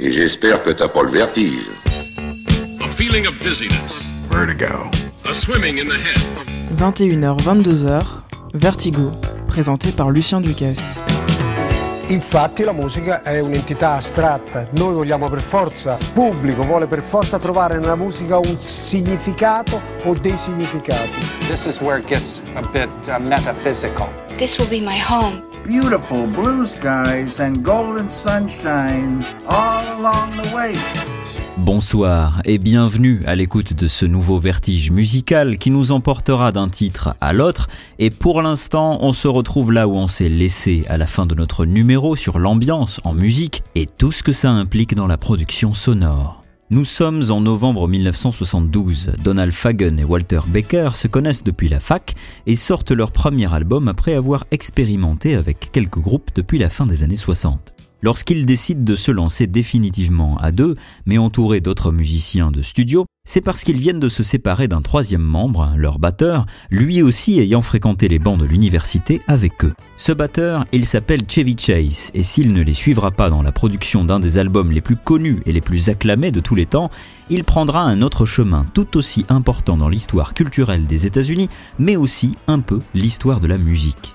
Et j'espère que t'as pas le vertige. A feeling of dizziness. Vertigo. A swimming in the head. 21h, 22h, Vertigo, présenté par Lucien Ducasse. Infatti la musica è un'entità astratta, noi vogliamo per forza, il pubblico vuole per forza trovare nella musica un significato o dei significati. This is where it gets a bit uh, metaphysical. This will be my home. Beautiful blue skies and golden sunshine all along the way. Bonsoir et bienvenue à l'écoute de ce nouveau vertige musical qui nous emportera d'un titre à l'autre et pour l'instant on se retrouve là où on s'est laissé à la fin de notre numéro sur l'ambiance en musique et tout ce que ça implique dans la production sonore. Nous sommes en novembre 1972. Donald Fagen et Walter Baker se connaissent depuis la fac et sortent leur premier album après avoir expérimenté avec quelques groupes depuis la fin des années 60. Lorsqu'ils décident de se lancer définitivement à deux, mais entourés d'autres musiciens de studio, c'est parce qu'ils viennent de se séparer d'un troisième membre, leur batteur, lui aussi ayant fréquenté les bancs de l'université avec eux. Ce batteur, il s'appelle Chevy Chase, et s'il ne les suivra pas dans la production d'un des albums les plus connus et les plus acclamés de tous les temps, il prendra un autre chemin tout aussi important dans l'histoire culturelle des États-Unis, mais aussi un peu l'histoire de la musique.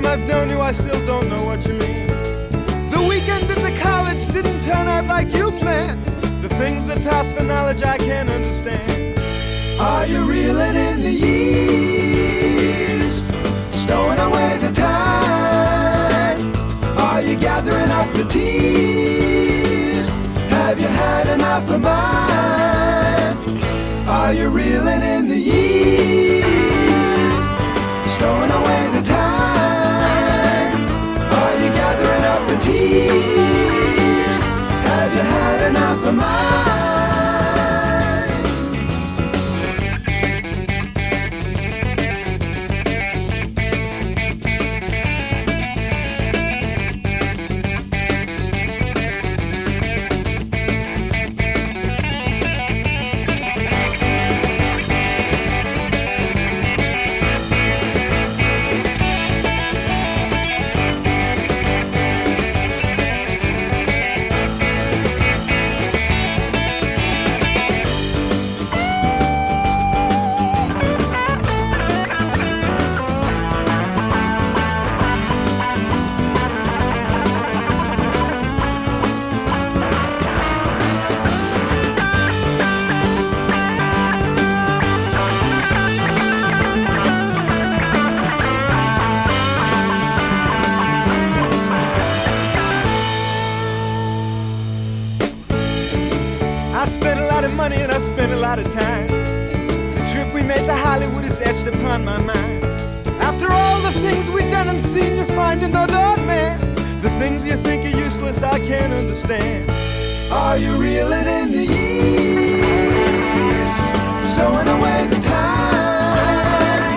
time I've known you, I still don't know what you mean. The weekend at the college didn't turn out like you planned. The things that pass for knowledge I can't understand. Are you reeling in the years? Stowing away the time? Are you gathering up the tears? Have you had enough of mine? Are you reeling in the years? Find another man. The things you think are useless, I can't understand. Are you reeling in the years? Stowing away the time?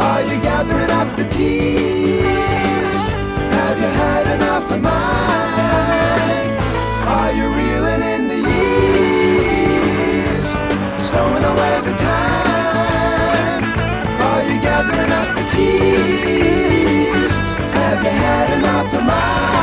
Are you gathering up the tears? Have you had enough of mine? Are you reeling in the years? Stowing away the time? Are you gathering up the tears? Have you had enough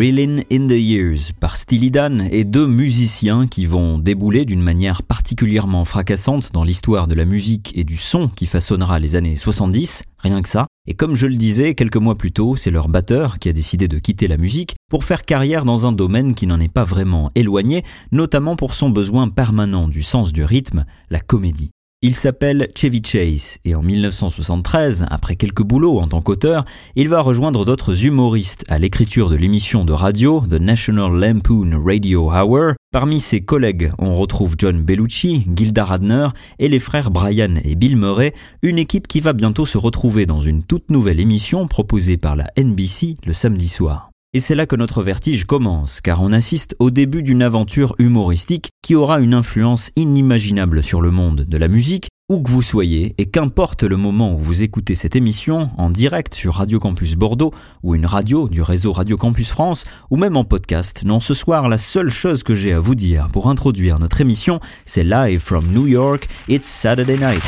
Reeling in the Years par Steely Dan et deux musiciens qui vont débouler d'une manière particulièrement fracassante dans l'histoire de la musique et du son qui façonnera les années 70, rien que ça. Et comme je le disais quelques mois plus tôt, c'est leur batteur qui a décidé de quitter la musique pour faire carrière dans un domaine qui n'en est pas vraiment éloigné, notamment pour son besoin permanent du sens du rythme, la comédie. Il s'appelle Chevy Chase et en 1973, après quelques boulots en tant qu'auteur, il va rejoindre d'autres humoristes à l'écriture de l'émission de radio The National Lampoon Radio Hour. Parmi ses collègues, on retrouve John Bellucci, Gilda Radner et les frères Brian et Bill Murray, une équipe qui va bientôt se retrouver dans une toute nouvelle émission proposée par la NBC le samedi soir. Et c'est là que notre vertige commence, car on assiste au début d'une aventure humoristique qui aura une influence inimaginable sur le monde de la musique, où que vous soyez, et qu'importe le moment où vous écoutez cette émission, en direct sur Radio Campus Bordeaux, ou une radio du réseau Radio Campus France, ou même en podcast, non, ce soir, la seule chose que j'ai à vous dire pour introduire notre émission, c'est Live from New York, It's Saturday Night.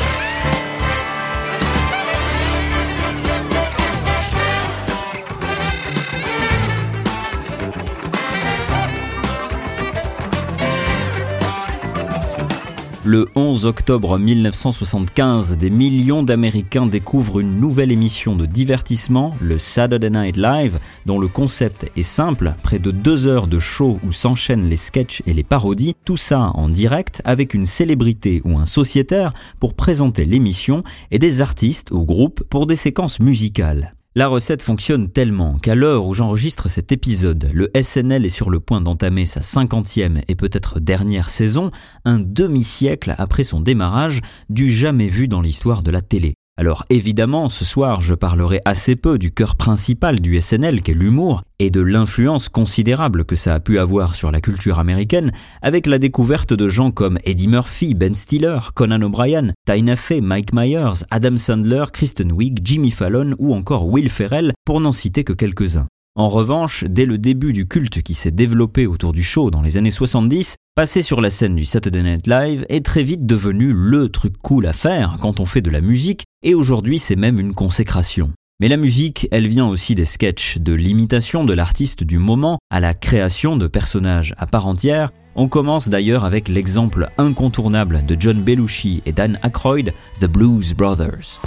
Le 11 octobre 1975, des millions d'Américains découvrent une nouvelle émission de divertissement, le Saturday Night Live, dont le concept est simple, près de deux heures de show où s'enchaînent les sketchs et les parodies, tout ça en direct avec une célébrité ou un sociétaire pour présenter l'émission et des artistes ou groupes pour des séquences musicales. La recette fonctionne tellement qu'à l'heure où j'enregistre cet épisode, le SNL est sur le point d'entamer sa cinquantième et peut-être dernière saison, un demi-siècle après son démarrage, du jamais vu dans l'histoire de la télé. Alors évidemment, ce soir, je parlerai assez peu du cœur principal du SNL qu'est l'humour et de l'influence considérable que ça a pu avoir sur la culture américaine avec la découverte de gens comme Eddie Murphy, Ben Stiller, Conan O'Brien, Tina Fey, Mike Myers, Adam Sandler, Kristen Wiig, Jimmy Fallon ou encore Will Ferrell pour n'en citer que quelques-uns. En revanche, dès le début du culte qui s'est développé autour du show dans les années 70, passer sur la scène du Saturday Night Live est très vite devenu le truc cool à faire quand on fait de la musique, et aujourd'hui c'est même une consécration. Mais la musique, elle vient aussi des sketchs, de l'imitation de l'artiste du moment à la création de personnages à part entière. On commence d'ailleurs avec l'exemple incontournable de John Belushi et Dan Aykroyd, The Blues Brothers.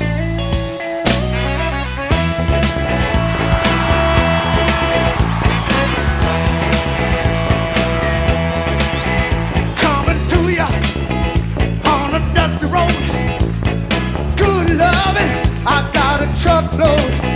I got a truckload.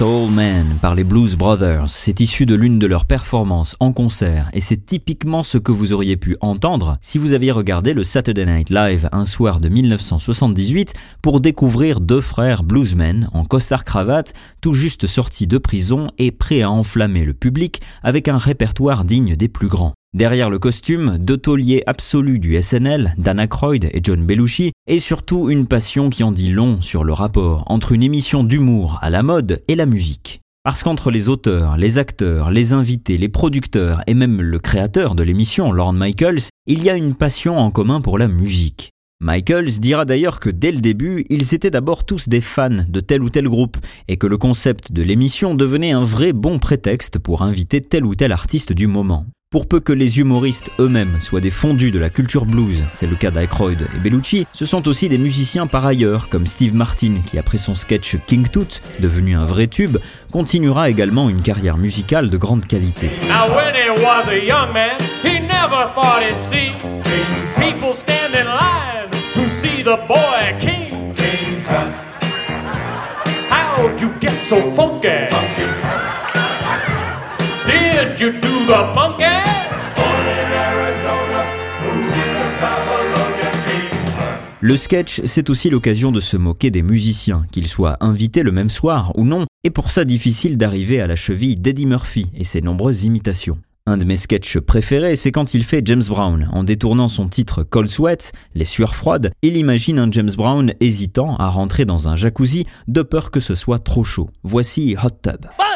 Soul Man par les Blues Brothers, c'est issu de l'une de leurs performances en concert et c'est typiquement ce que vous auriez pu entendre si vous aviez regardé le Saturday Night Live un soir de 1978 pour découvrir deux frères bluesmen en costard-cravate tout juste sortis de prison et prêts à enflammer le public avec un répertoire digne des plus grands. Derrière le costume, deux tauliers absolus du SNL, Dana Croyd et John Belushi, et surtout une passion qui en dit long sur le rapport entre une émission d'humour à la mode et la musique. Parce qu'entre les auteurs, les acteurs, les invités, les producteurs et même le créateur de l'émission, Lorne Michaels, il y a une passion en commun pour la musique. Michaels dira d'ailleurs que dès le début, ils étaient d'abord tous des fans de tel ou tel groupe, et que le concept de l'émission devenait un vrai bon prétexte pour inviter tel ou tel artiste du moment. Pour peu que les humoristes eux-mêmes soient des fondus de la culture blues, c'est le cas d'Aykroyd et Bellucci, ce sont aussi des musiciens par ailleurs, comme Steve Martin, qui après son sketch King Tut, devenu un vrai tube, continuera également une carrière musicale de grande qualité. Now when he was a Le sketch, c'est aussi l'occasion de se moquer des musiciens, qu'ils soient invités le même soir ou non, et pour ça difficile d'arriver à la cheville d'Eddie Murphy et ses nombreuses imitations. Un de mes sketchs préférés, c'est quand il fait James Brown. En détournant son titre Cold Sweat, les sueurs froides, il imagine un James Brown hésitant à rentrer dans un jacuzzi de peur que ce soit trop chaud. Voici Hot Tub. Hot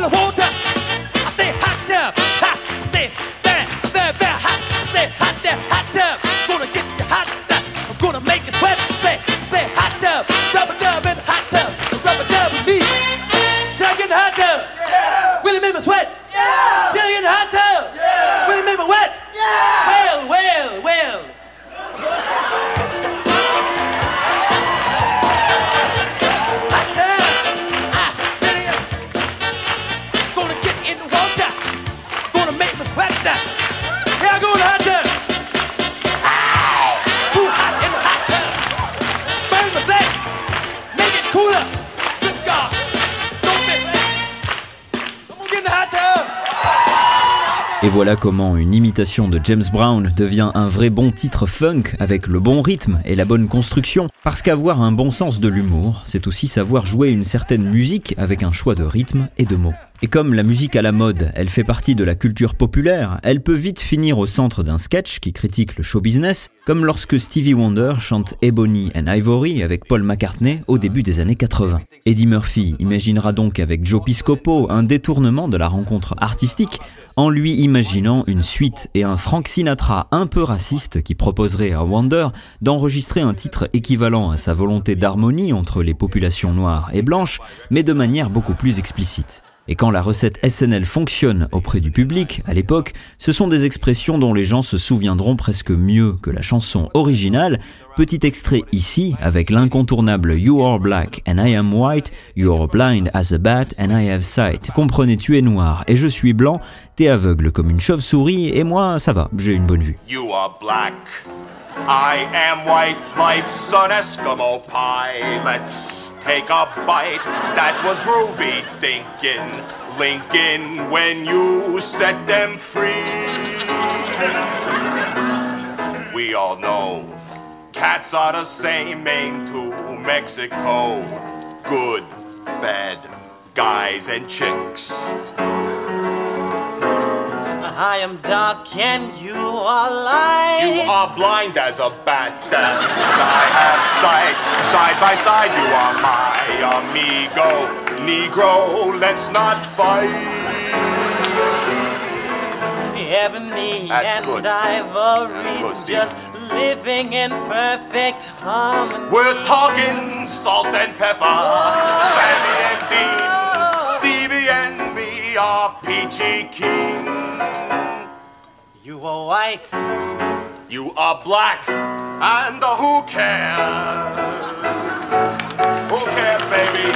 tub, I'm full of water. Comment une imitation de James Brown devient un vrai bon titre funk avec le bon rythme et la bonne construction. Parce qu'avoir un bon sens de l'humour, c'est aussi savoir jouer une certaine musique avec un choix de rythme et de mots. Et comme la musique à la mode, elle fait partie de la culture populaire, elle peut vite finir au centre d'un sketch qui critique le show business, comme lorsque Stevie Wonder chante Ebony and Ivory avec Paul McCartney au début des années 80. Eddie Murphy imaginera donc avec Joe Piscopo un détournement de la rencontre artistique en lui imaginant une suite et un Frank Sinatra un peu raciste qui proposerait à Wonder d'enregistrer un titre équivalent à sa volonté d'harmonie entre les populations noires et blanches, mais de manière beaucoup plus explicite. Et quand la recette SNL fonctionne auprès du public, à l'époque, ce sont des expressions dont les gens se souviendront presque mieux que la chanson originale. Petit extrait ici avec l'incontournable You are black and I am white, you are blind as a bat and I have sight. Comprenez, tu es noir? Et je suis blanc, t'es aveugle comme une chauve-souris et moi, ça va, j'ai une bonne vue. You are black. I am white. Life's an Eskimo pie. Let's take a bite. That was groovy thinking. Lincoln, when you set them free. We all know cats are the same aim to Mexico. Good, bad guys and chicks. I am dark and you are light. You are blind as a bat, and I have sight. Side by side, you are my amigo. Negro, let's not fight. Ebony That's and good. ivory, Good, just living in perfect harmony. We're talking salt and pepper, oh. Sammy and Dean, and me are peachy keen. You are white, You are black, and who cares? Who cares, baby?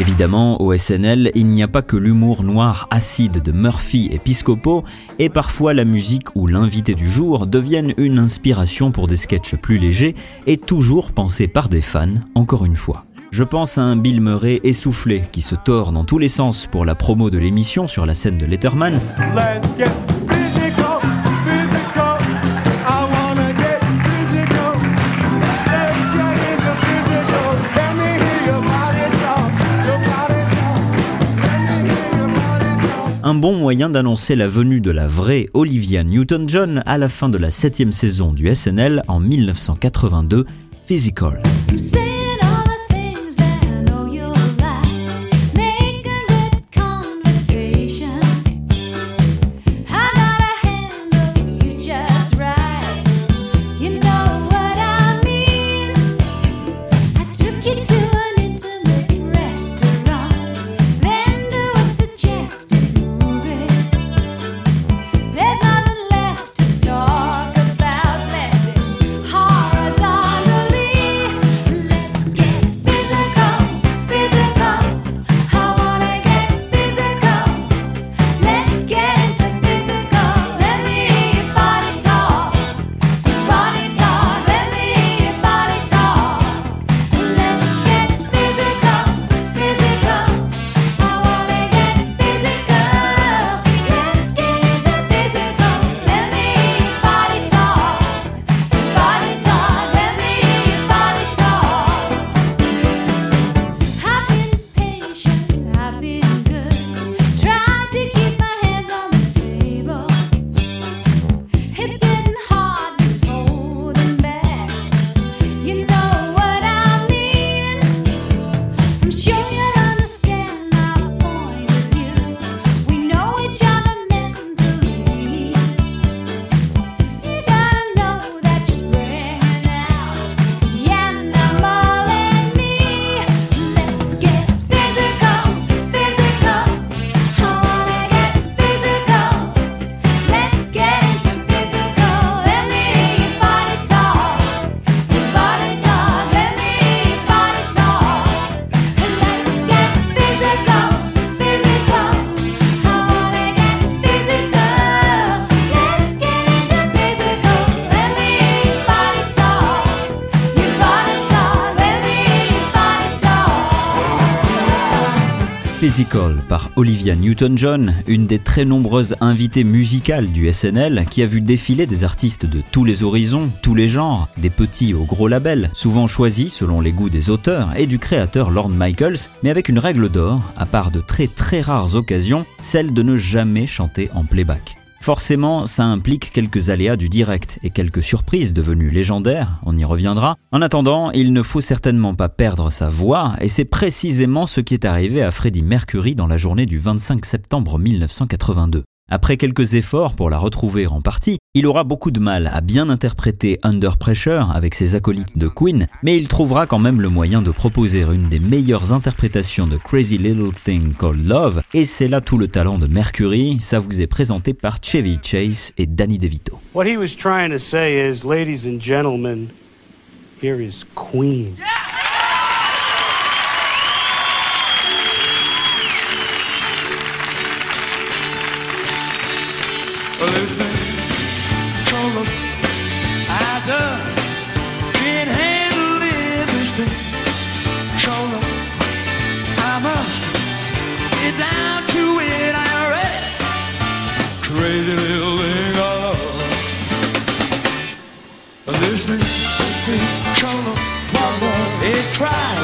Évidemment, au SNL, il n'y a pas que l'humour noir acide de Murphy et Piscopo, et parfois la musique ou l'invité du jour deviennent une inspiration pour des sketchs plus légers et toujours pensés par des fans, encore une fois. Je pense à un Bill Murray essoufflé qui se tord dans tous les sens pour la promo de l'émission sur la scène de Letterman. un bon moyen d'annoncer la venue de la vraie Olivia Newton-John à la fin de la septième saison du SNL en 1982, Physical. Physical par Olivia Newton-John, une des très nombreuses invitées musicales du SNL qui a vu défiler des artistes de tous les horizons, tous les genres, des petits aux gros labels, souvent choisis selon les goûts des auteurs et du créateur Lorne Michaels, mais avec une règle d'or, à part de très très rares occasions, celle de ne jamais chanter en playback. Forcément, ça implique quelques aléas du direct et quelques surprises devenues légendaires, on y reviendra. En attendant, il ne faut certainement pas perdre sa voix, et c'est précisément ce qui est arrivé à Freddie Mercury dans la journée du 25 septembre 1982. Après quelques efforts pour la retrouver en partie, il aura beaucoup de mal à bien interpréter Under Pressure avec ses acolytes de Queen, mais il trouvera quand même le moyen de proposer une des meilleures interprétations de Crazy Little Thing Called Love, et c'est là tout le talent de Mercury, ça vous est présenté par Chevy Chase et Danny DeVito. What he was trying to say is, ladies and gentlemen, here is Queen. It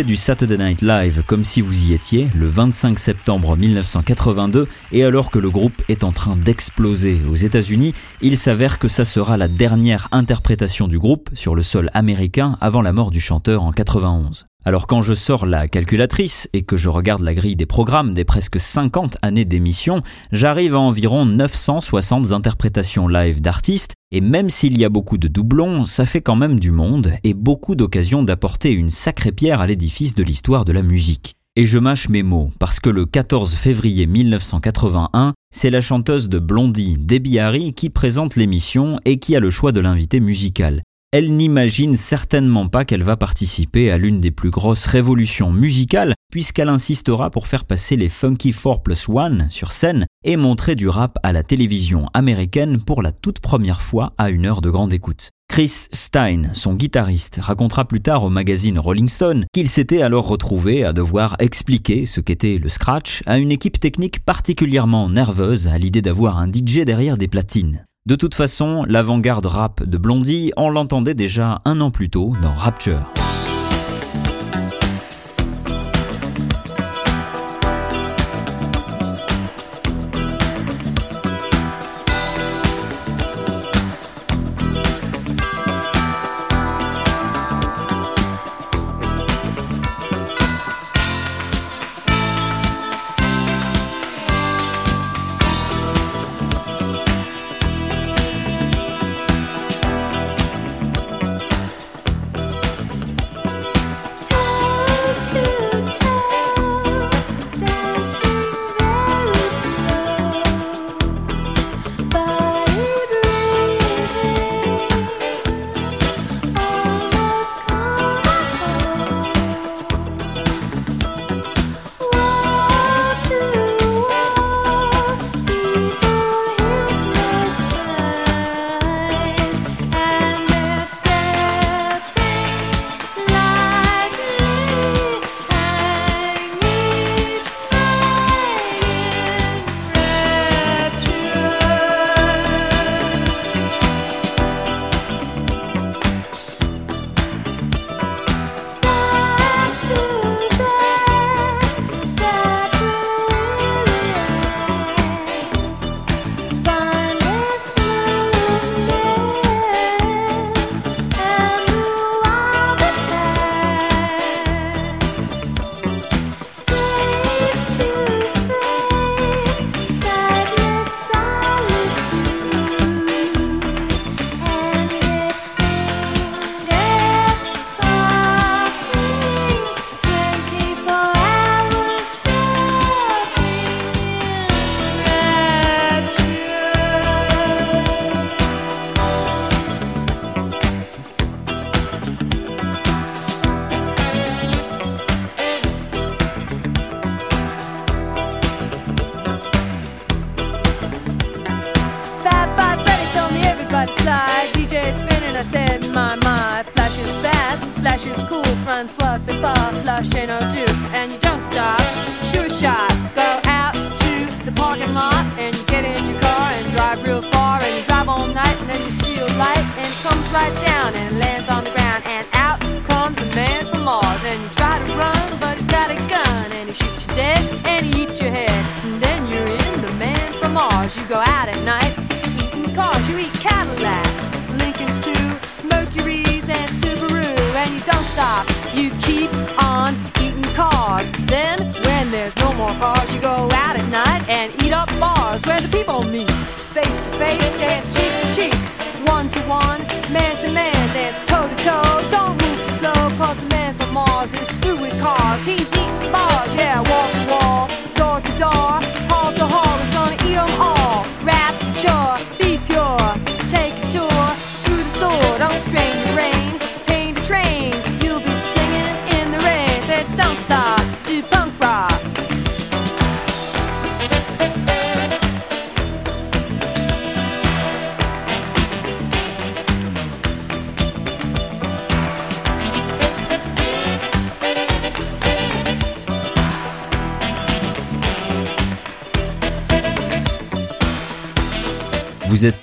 du Saturday Night Live, comme si vous y étiez, le 25 septembre 1982, et alors que le groupe est en train d'exploser aux États-Unis, il s'avère que ça sera la dernière interprétation du groupe sur le sol américain avant la mort du chanteur en 91. Alors quand je sors la calculatrice et que je regarde la grille des programmes des presque 50 années d'émission, j'arrive à environ 960 interprétations live d'artistes, et même s'il y a beaucoup de doublons, ça fait quand même du monde et beaucoup d'occasions d'apporter une sacrée pierre à l'édifice de l'histoire de la musique. Et je mâche mes mots, parce que le 14 février 1981, c'est la chanteuse de Blondie, Debbie Harry, qui présente l'émission et qui a le choix de l'invité musical. Elle n'imagine certainement pas qu'elle va participer à l'une des plus grosses révolutions musicales, puisqu'elle insistera pour faire passer les Funky 4 plus 1 sur scène et montrer du rap à la télévision américaine pour la toute première fois à une heure de grande écoute. Chris Stein, son guitariste, racontera plus tard au magazine Rolling Stone qu'il s'était alors retrouvé à devoir expliquer ce qu'était le scratch à une équipe technique particulièrement nerveuse à l'idée d'avoir un DJ derrière des platines. De toute façon, l'avant-garde rap de Blondie, on l'entendait déjà un an plus tôt dans Rapture.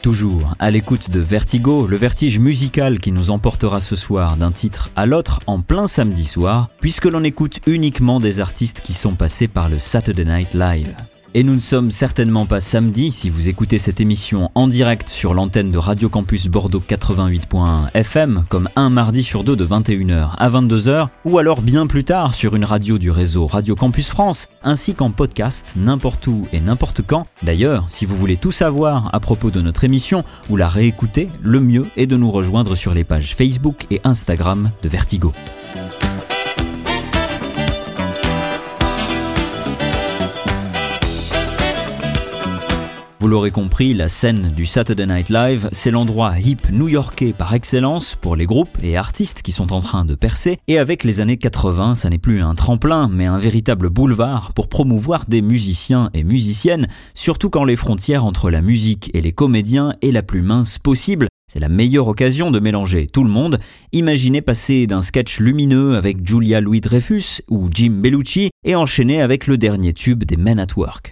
Toujours à l'écoute de Vertigo, le vertige musical qui nous emportera ce soir d'un titre à l'autre en plein samedi soir, puisque l'on écoute uniquement des artistes qui sont passés par le Saturday Night Live. Et nous ne sommes certainement pas samedi si vous écoutez cette émission en direct sur l'antenne de Radio Campus Bordeaux 88.1 FM comme un mardi sur deux de 21h à 22h ou alors bien plus tard sur une radio du réseau Radio Campus France ainsi qu'en podcast n'importe où et n'importe quand. D'ailleurs, si vous voulez tout savoir à propos de notre émission ou la réécouter, le mieux est de nous rejoindre sur les pages Facebook et Instagram de Vertigo. Vous l'aurez compris, la scène du Saturday Night Live, c'est l'endroit hip new-yorkais par excellence pour les groupes et artistes qui sont en train de percer. Et avec les années 80, ça n'est plus un tremplin, mais un véritable boulevard pour promouvoir des musiciens et musiciennes, surtout quand les frontières entre la musique et les comédiens est la plus mince possible. C'est la meilleure occasion de mélanger tout le monde. Imaginez passer d'un sketch lumineux avec Julia Louis-Dreyfus ou Jim Bellucci et enchaîner avec le dernier tube des Men at Work.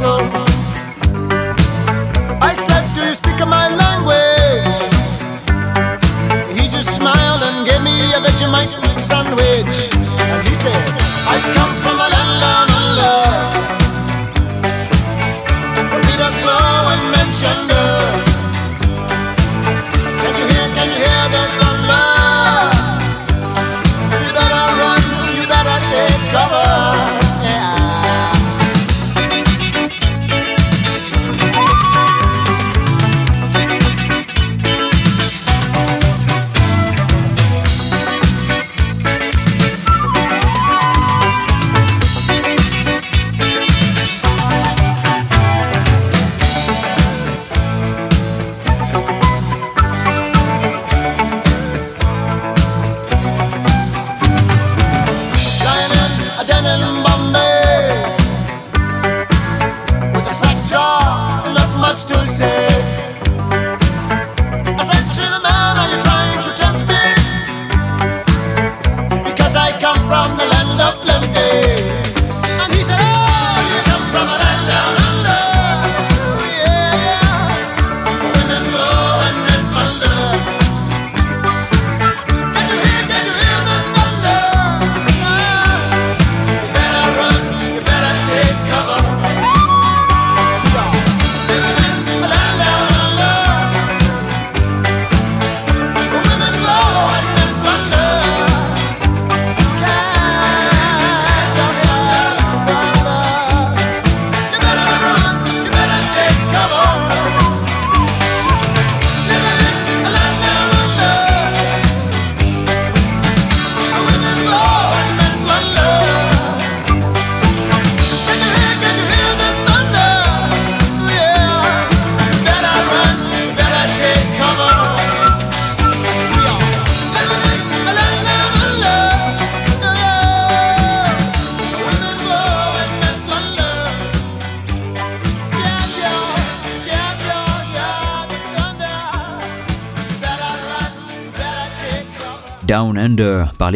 I said, Do you speak my language? He just smiled and gave me a Vegemite sandwich. And he said, I come from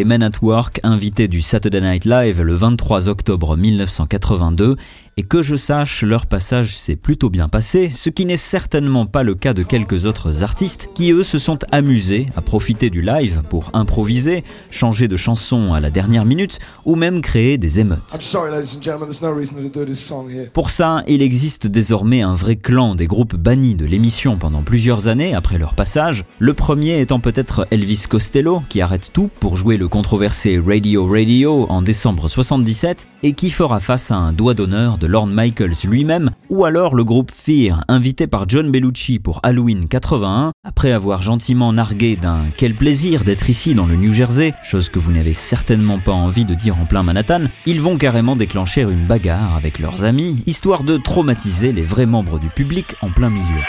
Men at Work, invités du Saturday Night Live le 23 octobre 1982 et que je sache, leur passage s'est plutôt bien passé, ce qui n'est certainement pas le cas de quelques autres artistes qui eux se sont amusés à profiter du live pour improviser, changer de chanson à la dernière minute ou même créer des émeutes. Pour ça, il existe désormais un vrai clan des groupes bannis de l'émission pendant plusieurs années après leur passage, le premier étant peut-être Elvis Costello qui arrête tout pour jouer le controversé Radio Radio en décembre 77 et qui fera face à un doigt d'honneur de Lorne Michaels lui-même, ou alors le groupe Fear, invité par John Bellucci pour Halloween 81, après avoir gentiment nargué d'un quel plaisir d'être ici dans le New Jersey, chose que vous n'avez certainement pas envie de dire en plein Manhattan, ils vont carrément déclencher une bagarre avec leurs amis, histoire de traumatiser les vrais membres du public en plein milieu.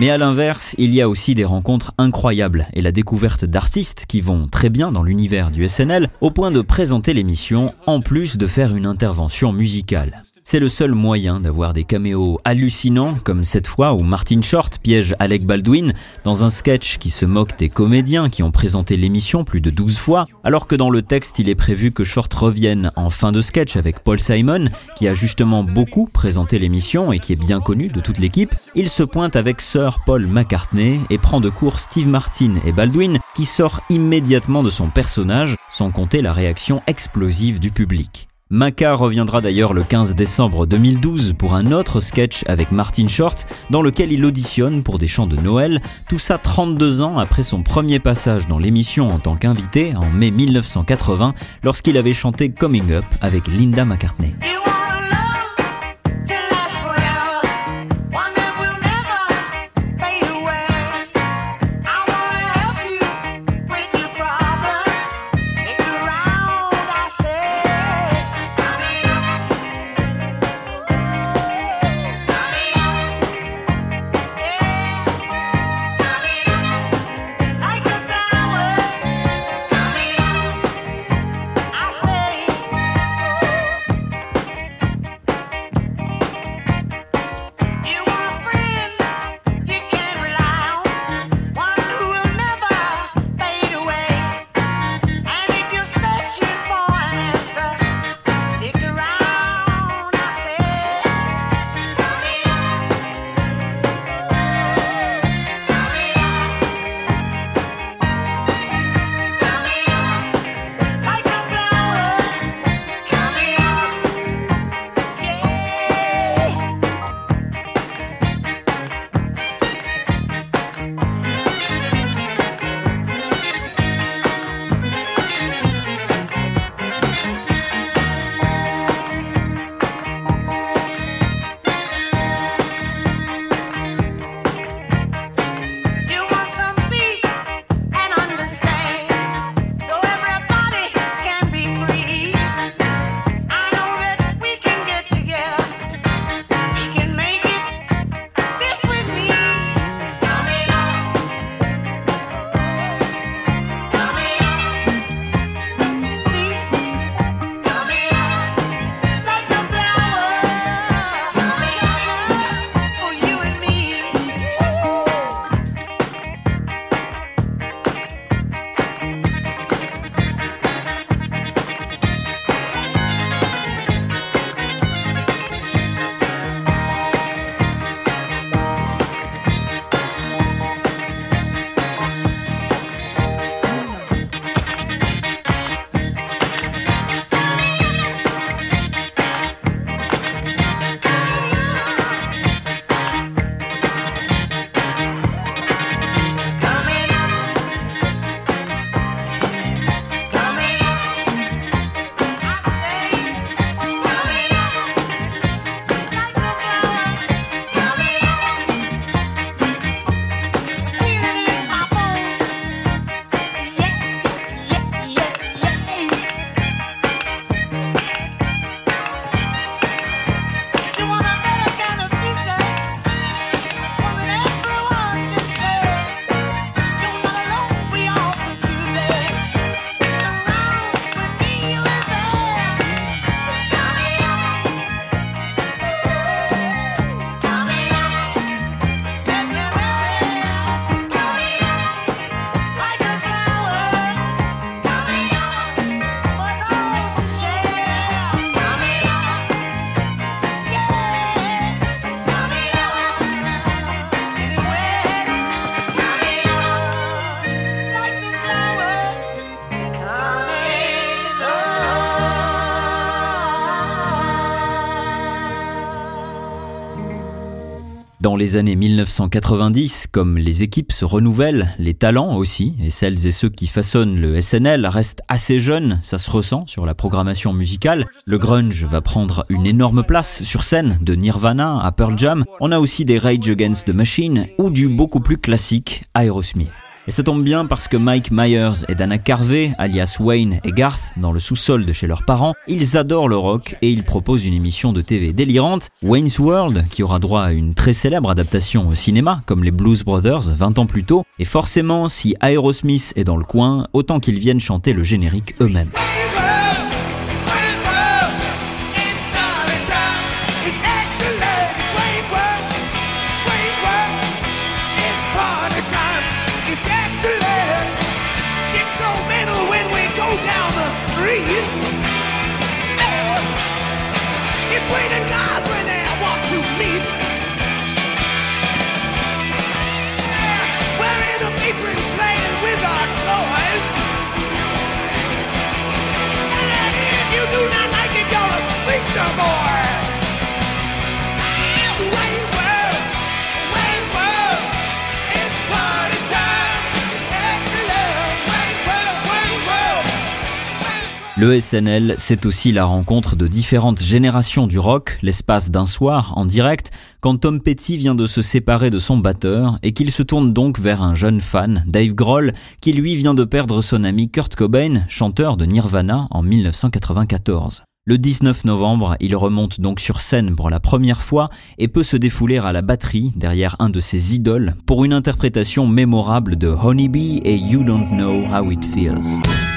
Mais à l'inverse, il y a aussi des rencontres incroyables et la découverte d'artistes qui vont très bien dans l'univers du SNL au point de présenter l'émission en plus de faire une intervention musicale. C'est le seul moyen d'avoir des caméos hallucinants, comme cette fois où Martin Short piège Alec Baldwin dans un sketch qui se moque des comédiens qui ont présenté l'émission plus de 12 fois, alors que dans le texte il est prévu que Short revienne en fin de sketch avec Paul Simon, qui a justement beaucoup présenté l'émission et qui est bien connu de toute l'équipe. Il se pointe avec Sir Paul McCartney et prend de court Steve Martin et Baldwin, qui sort immédiatement de son personnage, sans compter la réaction explosive du public. Maca reviendra d'ailleurs le 15 décembre 2012 pour un autre sketch avec Martin Short dans lequel il auditionne pour des chants de Noël, tout ça 32 ans après son premier passage dans l'émission en tant qu'invité en mai 1980 lorsqu'il avait chanté Coming Up avec Linda McCartney. Les années 1990, comme les équipes se renouvellent, les talents aussi, et celles et ceux qui façonnent le SNL restent assez jeunes, ça se ressent sur la programmation musicale. Le grunge va prendre une énorme place sur scène, de Nirvana à Pearl Jam. On a aussi des Rage Against the Machine ou du beaucoup plus classique Aerosmith. Et ça tombe bien parce que Mike Myers et Dana Carvey, alias Wayne et Garth, dans le sous-sol de chez leurs parents, ils adorent le rock et ils proposent une émission de TV délirante, Wayne's World, qui aura droit à une très célèbre adaptation au cinéma, comme les Blues Brothers 20 ans plus tôt. Et forcément, si Aerosmith est dans le coin, autant qu'ils viennent chanter le générique eux-mêmes. Le SNL, c'est aussi la rencontre de différentes générations du rock, l'espace d'un soir, en direct, quand Tom Petty vient de se séparer de son batteur et qu'il se tourne donc vers un jeune fan, Dave Grohl, qui lui vient de perdre son ami Kurt Cobain, chanteur de Nirvana, en 1994. Le 19 novembre, il remonte donc sur scène pour la première fois et peut se défouler à la batterie derrière un de ses idoles pour une interprétation mémorable de Honeybee et You Don't Know How It Feels.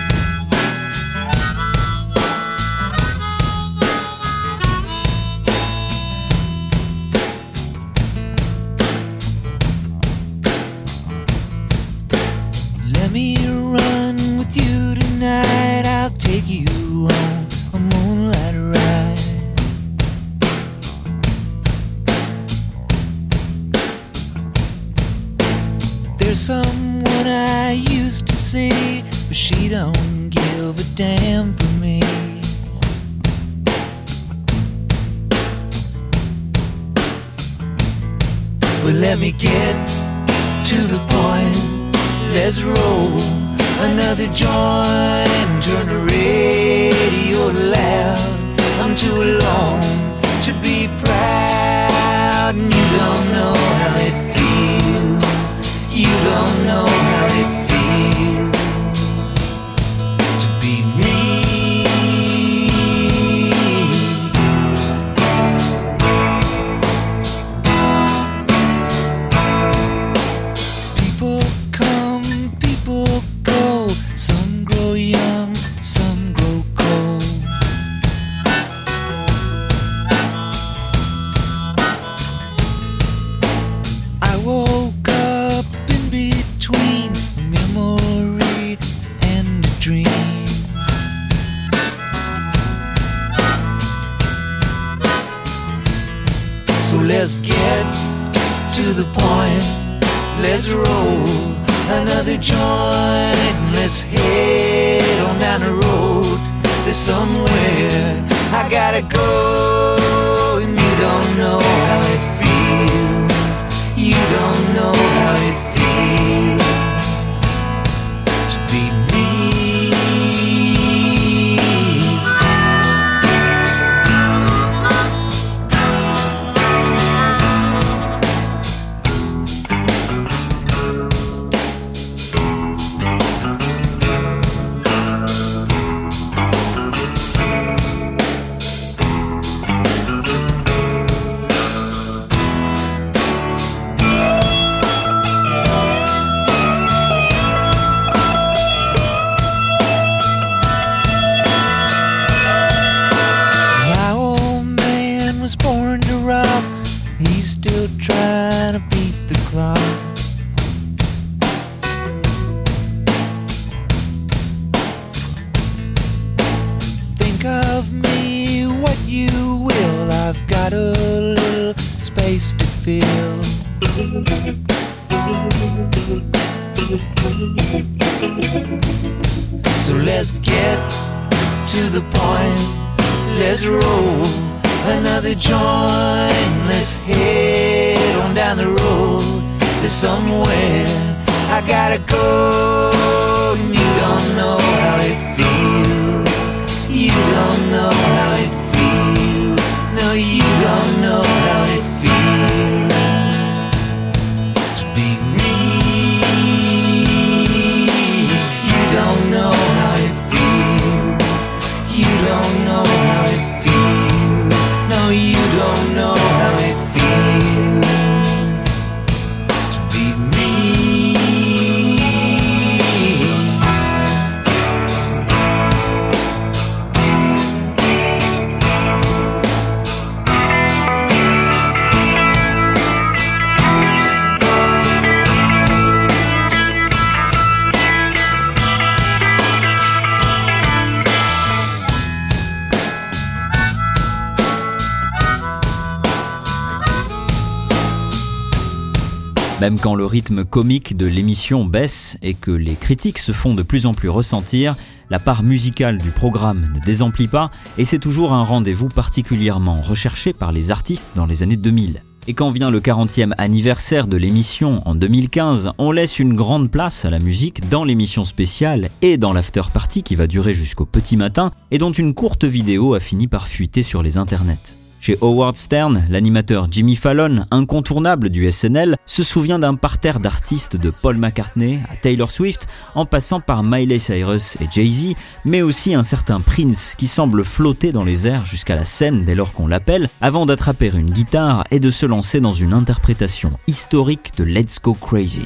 Même quand le rythme comique de l'émission baisse et que les critiques se font de plus en plus ressentir, la part musicale du programme ne désemplit pas et c'est toujours un rendez-vous particulièrement recherché par les artistes dans les années 2000. Et quand vient le 40e anniversaire de l'émission en 2015, on laisse une grande place à la musique dans l'émission spéciale et dans l'after party qui va durer jusqu'au petit matin et dont une courte vidéo a fini par fuiter sur les internets. Chez Howard Stern, l'animateur Jimmy Fallon, incontournable du SNL, se souvient d'un parterre d'artistes de Paul McCartney à Taylor Swift, en passant par Miley Cyrus et Jay-Z, mais aussi un certain Prince qui semble flotter dans les airs jusqu'à la scène dès lors qu'on l'appelle, avant d'attraper une guitare et de se lancer dans une interprétation historique de Let's Go Crazy.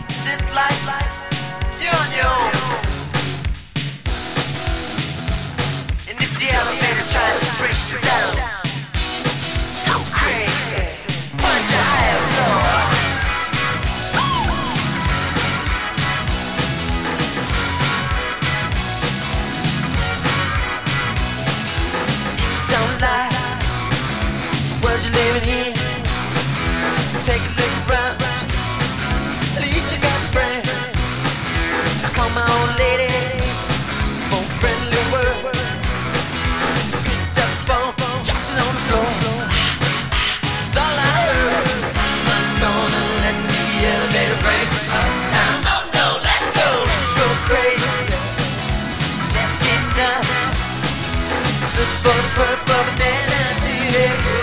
purple melody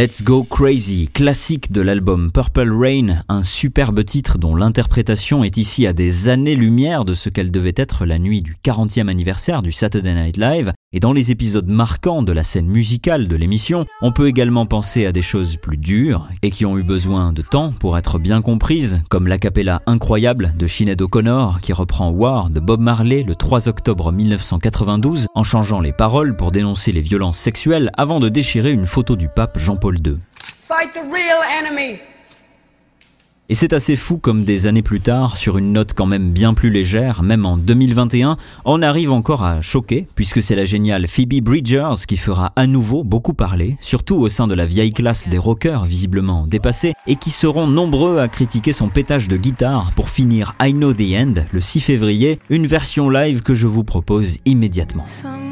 Let's Go Crazy, classique de l'album Purple Rain, un superbe titre dont l'interprétation est ici à des années-lumière de ce qu'elle devait être la nuit du 40e anniversaire du Saturday Night Live, et dans les épisodes marquants de la scène musicale de l'émission, on peut également penser à des choses plus dures et qui ont eu besoin de temps pour être bien comprises, comme l'acapella incroyable de Sinead O'Connor qui reprend War de Bob Marley le 3 octobre 1992 en changeant les paroles pour dénoncer les violences sexuelles avant de déchirer une photo du pape Jean-Paul II. Fight the real enemy. Et c'est assez fou comme des années plus tard, sur une note quand même bien plus légère, même en 2021, on arrive encore à choquer, puisque c'est la géniale Phoebe Bridgers qui fera à nouveau beaucoup parler, surtout au sein de la vieille classe des rockers visiblement dépassés, et qui seront nombreux à critiquer son pétage de guitare pour finir I Know the End le 6 février, une version live que je vous propose immédiatement. Somewhere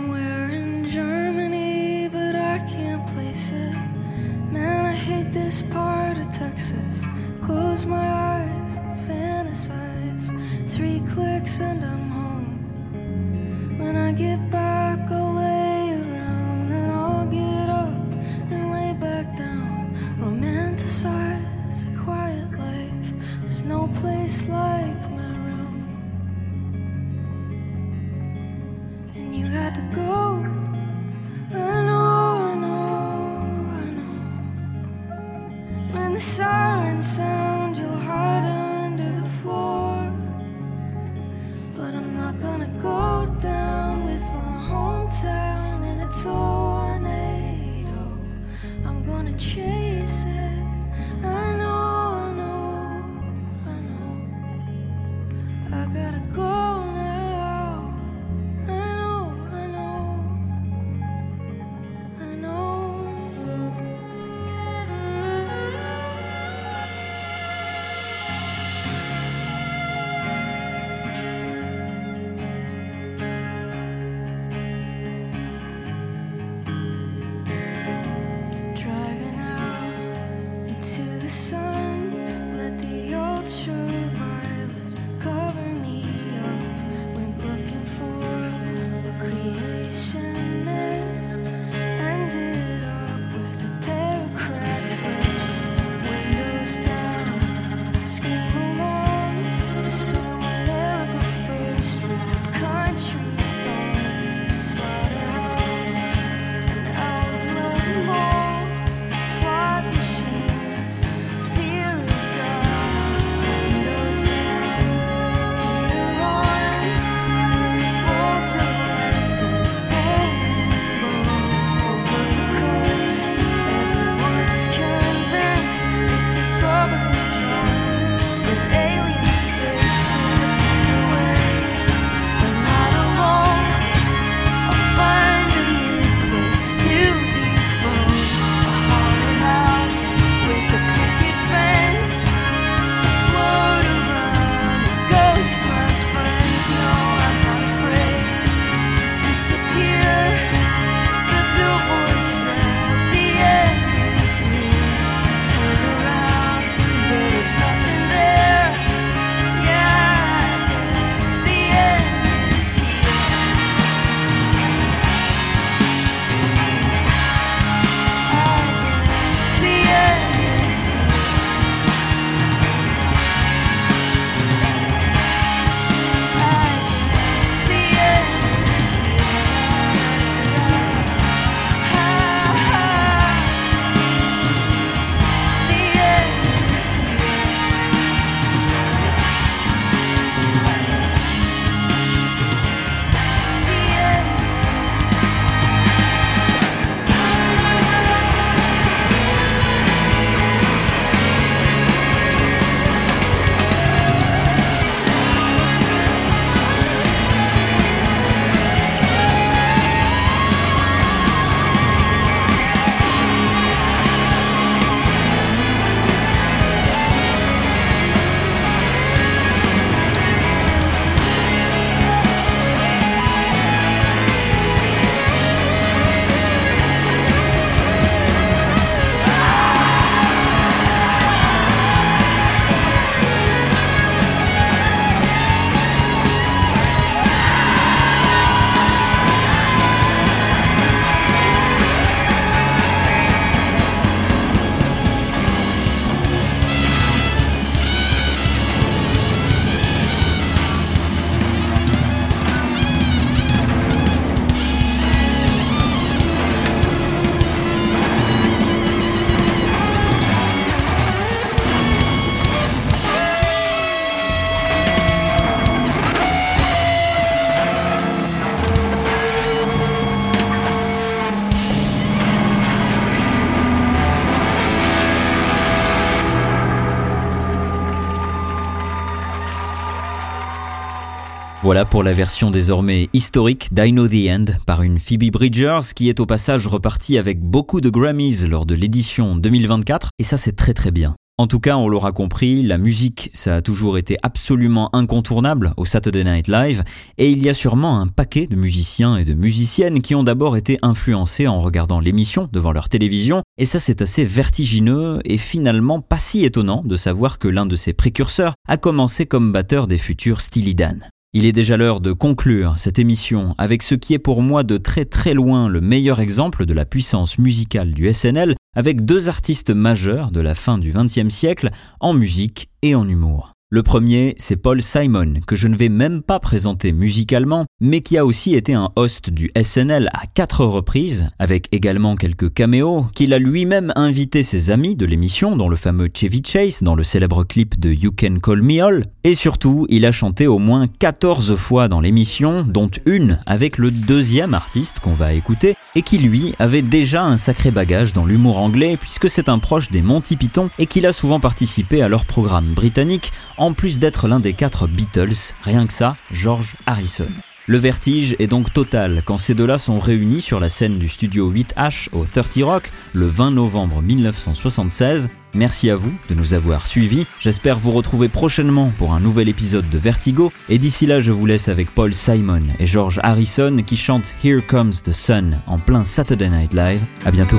Voilà pour la version désormais historique d'I Know the End par une Phoebe Bridgers qui est au passage repartie avec beaucoup de Grammys lors de l'édition 2024 et ça c'est très très bien. En tout cas, on l'aura compris, la musique, ça a toujours été absolument incontournable au Saturday Night Live, et il y a sûrement un paquet de musiciens et de musiciennes qui ont d'abord été influencés en regardant l'émission devant leur télévision, et ça c'est assez vertigineux et finalement pas si étonnant de savoir que l'un de ses précurseurs a commencé comme batteur des futurs Steely Dan. Il est déjà l'heure de conclure cette émission avec ce qui est pour moi de très très loin le meilleur exemple de la puissance musicale du SNL, avec deux artistes majeurs de la fin du XXe siècle en musique et en humour. Le premier, c'est Paul Simon, que je ne vais même pas présenter musicalement, mais qui a aussi été un host du SNL à quatre reprises, avec également quelques caméos, qu'il a lui-même invité ses amis de l'émission, dont le fameux Chevy Chase, dans le célèbre clip de You Can Call Me All, et surtout, il a chanté au moins 14 fois dans l'émission, dont une avec le deuxième artiste qu'on va écouter, et qui lui avait déjà un sacré bagage dans l'humour anglais, puisque c'est un proche des Monty Python et qu'il a souvent participé à leur programme britannique, en plus d'être l'un des quatre Beatles, rien que ça, George Harrison. Le vertige est donc total quand ces deux-là sont réunis sur la scène du studio 8H au 30 Rock le 20 novembre 1976. Merci à vous de nous avoir suivis. J'espère vous retrouver prochainement pour un nouvel épisode de Vertigo. Et d'ici là, je vous laisse avec Paul Simon et George Harrison qui chantent Here Comes the Sun en plein Saturday Night Live. À bientôt.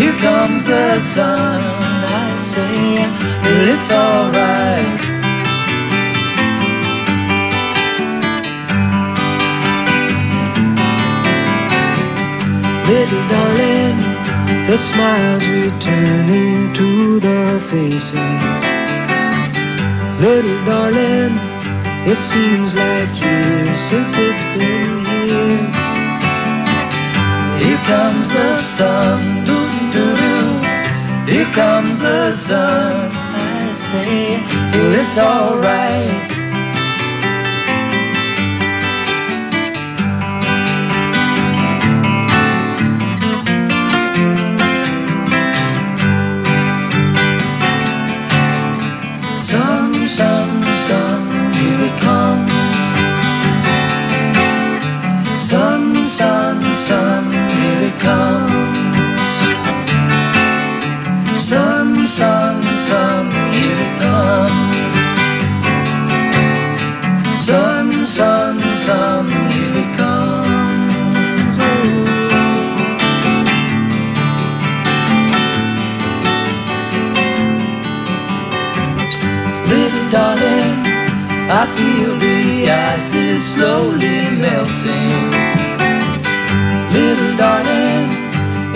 Here comes the sun. I say, well, it's alright. Little darling, the smiles returning to the faces. Little darling, it seems like years since it's been here. Here comes the sun. Here comes the sun. I say, well, it's alright. Is slowly melting. Little darling,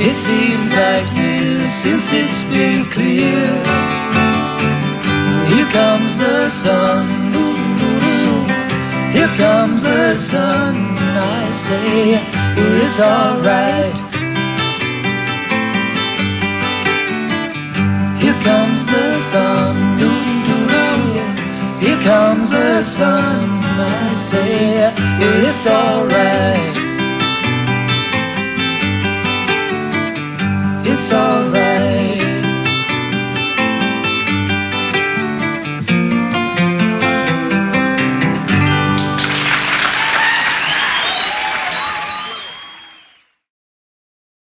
it seems like years since it's been clear. Here comes the sun, here comes the sun. I say, it's alright. Here comes the sun, here comes the sun. Say, it's alright. It's alright.